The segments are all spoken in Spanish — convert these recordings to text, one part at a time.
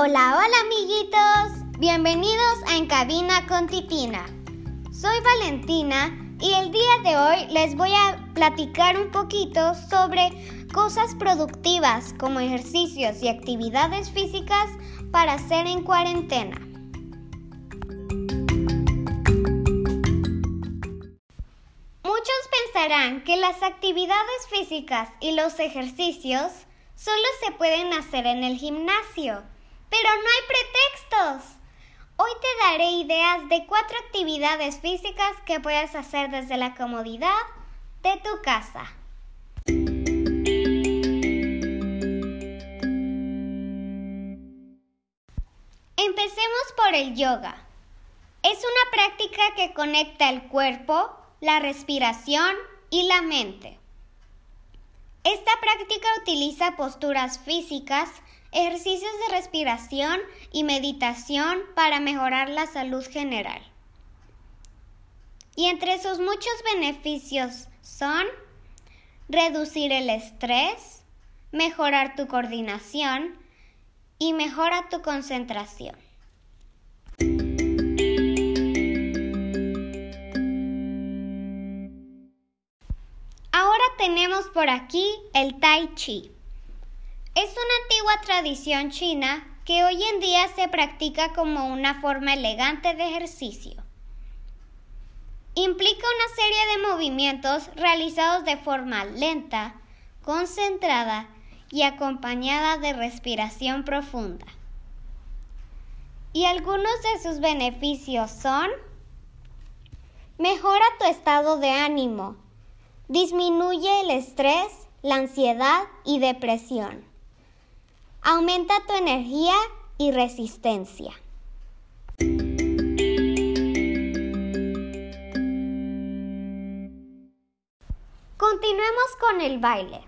Hola, hola amiguitos, bienvenidos a En Cabina con Titina. Soy Valentina y el día de hoy les voy a platicar un poquito sobre cosas productivas como ejercicios y actividades físicas para hacer en cuarentena. Muchos pensarán que las actividades físicas y los ejercicios solo se pueden hacer en el gimnasio, pero no hay pretextos. Hoy te daré ideas de cuatro actividades físicas que puedes hacer desde la comodidad de tu casa. Empecemos por el yoga. Es una práctica que conecta el cuerpo, la respiración y la mente. Esta práctica utiliza posturas físicas, ejercicios de respiración y meditación para mejorar la salud general. Y entre sus muchos beneficios son reducir el estrés, mejorar tu coordinación y mejora tu concentración. Ahora tenemos por aquí el Tai Chi. Es una antigua tradición china que hoy en día se practica como una forma elegante de ejercicio. Implica una serie de movimientos realizados de forma lenta, concentrada y acompañada de respiración profunda. Y algunos de sus beneficios son mejora tu estado de ánimo, disminuye el estrés, la ansiedad y depresión, aumenta tu energía y resistencia. Continuemos con el baile.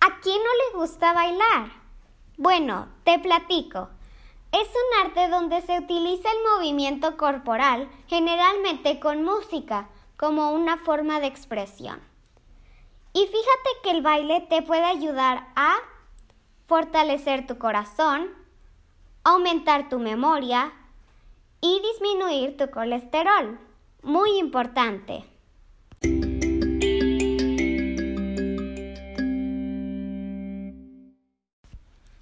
¿A quién no le gusta bailar? Bueno, te platico. Es un arte donde se utiliza el movimiento corporal, generalmente con música, como una forma de expresión. Y fíjate que el baile te puede ayudar a fortalecer tu corazón, aumentar tu memoria y disminuir tu colesterol. Muy importante.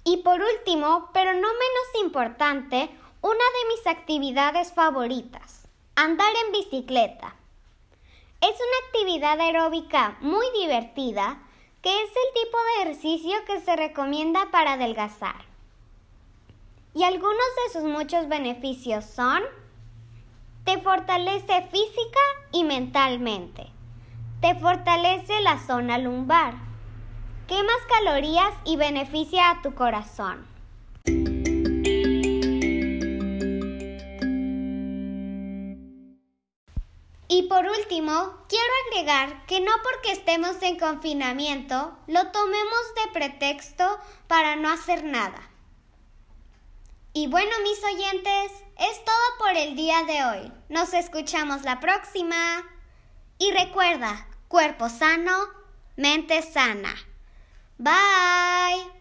Y por último, pero no menos importante, una de mis actividades favoritas, andar en bicicleta. Es una actividad aeróbica muy divertida que es el tipo de ejercicio que se recomienda para adelgazar. Y algunos de sus muchos beneficios son, te fortalece física y mentalmente, te fortalece la zona lumbar, quemas calorías y beneficia a tu corazón. Por último, quiero agregar que no porque estemos en confinamiento lo tomemos de pretexto para no hacer nada. Y bueno, mis oyentes, es todo por el día de hoy. Nos escuchamos la próxima. Y recuerda, cuerpo sano, mente sana. Bye.